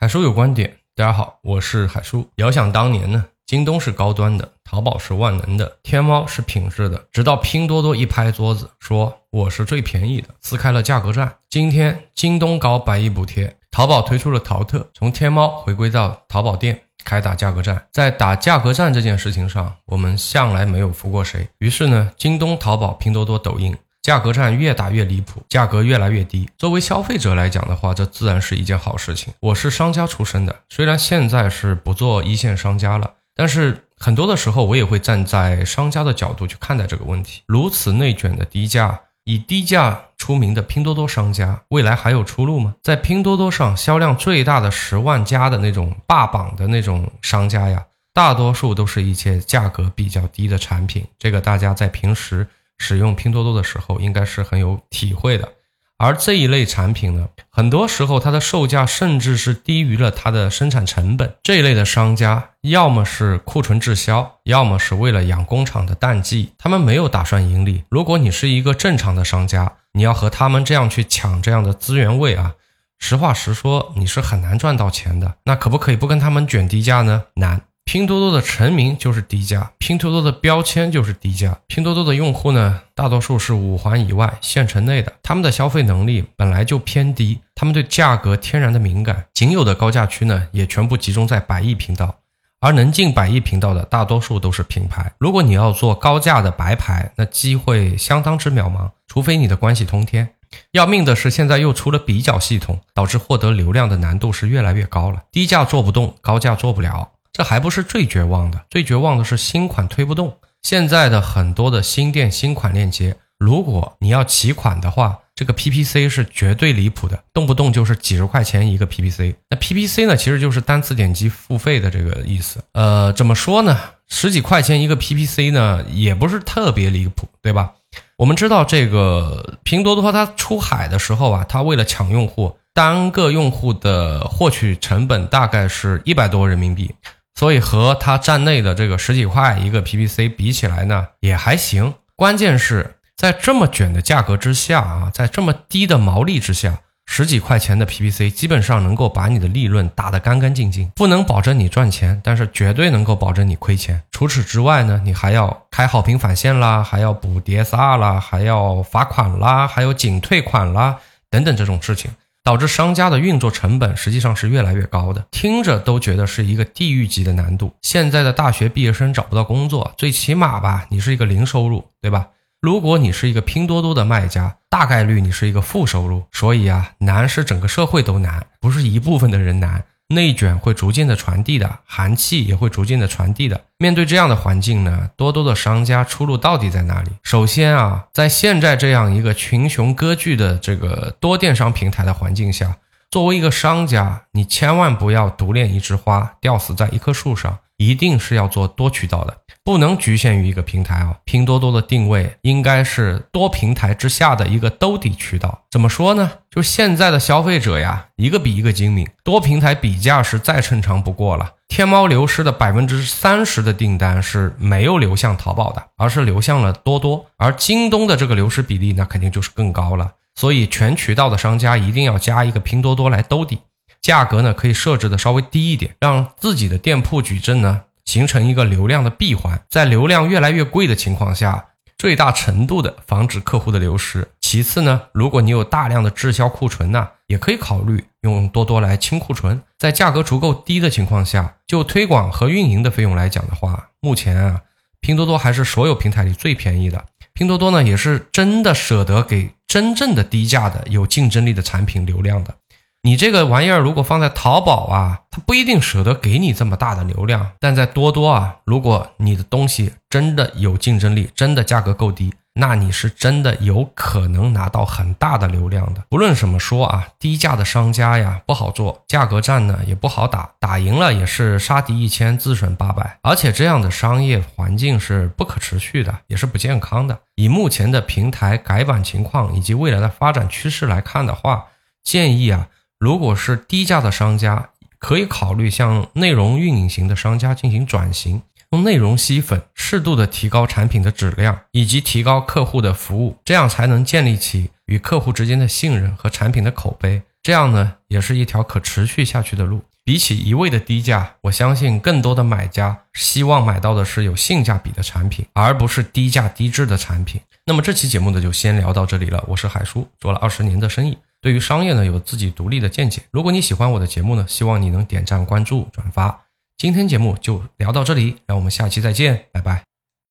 海叔有观点，大家好，我是海叔。遥想当年呢，京东是高端的，淘宝是万能的，天猫是品质的，直到拼多多一拍桌子说我是最便宜的，撕开了价格战。今天京东搞百亿补贴，淘宝推出了淘特，从天猫回归到淘宝店开打价格战。在打价格战这件事情上，我们向来没有服过谁。于是呢，京东、淘宝、拼多多、抖音。价格战越打越离谱，价格越来越低。作为消费者来讲的话，这自然是一件好事情。我是商家出身的，虽然现在是不做一线商家了，但是很多的时候我也会站在商家的角度去看待这个问题。如此内卷的低价，以低价出名的拼多多商家，未来还有出路吗？在拼多多上销量最大的十万家的那种霸榜的那种商家呀，大多数都是一些价格比较低的产品。这个大家在平时。使用拼多多的时候，应该是很有体会的。而这一类产品呢，很多时候它的售价甚至是低于了它的生产成本。这一类的商家，要么是库存滞销，要么是为了养工厂的淡季，他们没有打算盈利。如果你是一个正常的商家，你要和他们这样去抢这样的资源位啊，实话实说，你是很难赚到钱的。那可不可以不跟他们卷低价呢？难。拼多多的成名就是低价，拼多多的标签就是低价。拼多多的用户呢，大多数是五环以外、县城内的，他们的消费能力本来就偏低，他们对价格天然的敏感，仅有的高价区呢，也全部集中在百亿频道，而能进百亿频道的大多数都是品牌。如果你要做高价的白牌，那机会相当之渺茫，除非你的关系通天。要命的是，现在又出了比较系统，导致获得流量的难度是越来越高了。低价做不动，高价做不了。这还不是最绝望的，最绝望的是新款推不动。现在的很多的新店新款链接，如果你要起款的话，这个 PPC 是绝对离谱的，动不动就是几十块钱一个 PPC。那 PPC 呢，其实就是单次点击付费的这个意思。呃，怎么说呢？十几块钱一个 PPC 呢，也不是特别离谱，对吧？我们知道这个拼多多它出海的时候啊，它为了抢用户，单个用户的获取成本大概是一百多人民币。所以和它站内的这个十几块一个 PPC 比起来呢，也还行。关键是在这么卷的价格之下啊，在这么低的毛利之下，十几块钱的 PPC 基本上能够把你的利润打得干干净净，不能保证你赚钱，但是绝对能够保证你亏钱。除此之外呢，你还要开好评返现啦，还要补 DSR 啦，还要罚款啦，还有仅退款啦，等等这种事情。导致商家的运作成本实际上是越来越高的，听着都觉得是一个地狱级的难度。现在的大学毕业生找不到工作，最起码吧，你是一个零收入，对吧？如果你是一个拼多多的卖家，大概率你是一个负收入。所以啊，难是整个社会都难，不是一部分的人难。内卷会逐渐的传递的，寒气也会逐渐的传递的。面对这样的环境呢，多多的商家出路到底在哪里？首先啊，在现在这样一个群雄割据的这个多电商平台的环境下，作为一个商家，你千万不要独恋一枝花，吊死在一棵树上，一定是要做多渠道的。不能局限于一个平台啊！拼多多的定位应该是多平台之下的一个兜底渠道。怎么说呢？就现在的消费者呀，一个比一个精明，多平台比价是再正常不过了。天猫流失的百分之三十的订单是没有流向淘宝的，而是流向了多多。而京东的这个流失比例，那肯定就是更高了。所以全渠道的商家一定要加一个拼多多来兜底，价格呢可以设置的稍微低一点，让自己的店铺矩阵呢。形成一个流量的闭环，在流量越来越贵的情况下，最大程度的防止客户的流失。其次呢，如果你有大量的滞销库存呢，也可以考虑用多多来清库存。在价格足够低的情况下，就推广和运营的费用来讲的话，目前啊，拼多多还是所有平台里最便宜的。拼多多呢，也是真的舍得给真正的低价的有竞争力的产品流量的。你这个玩意儿如果放在淘宝啊，它不一定舍得给你这么大的流量，但在多多啊，如果你的东西真的有竞争力，真的价格够低，那你是真的有可能拿到很大的流量的。不论怎么说啊，低价的商家呀不好做，价格战呢也不好打，打赢了也是杀敌一千自损八百，而且这样的商业环境是不可持续的，也是不健康的。以目前的平台改版情况以及未来的发展趋势来看的话，建议啊。如果是低价的商家，可以考虑向内容运营型的商家进行转型，用内容吸粉，适度的提高产品的质量，以及提高客户的服务，这样才能建立起与客户之间的信任和产品的口碑。这样呢，也是一条可持续下去的路。比起一味的低价，我相信更多的买家希望买到的是有性价比的产品，而不是低价低质的产品。那么这期节目呢，就先聊到这里了。我是海叔，做了二十年的生意，对于商业呢有自己独立的见解。如果你喜欢我的节目呢，希望你能点赞、关注、转发。今天节目就聊到这里，让我们下期再见，拜拜。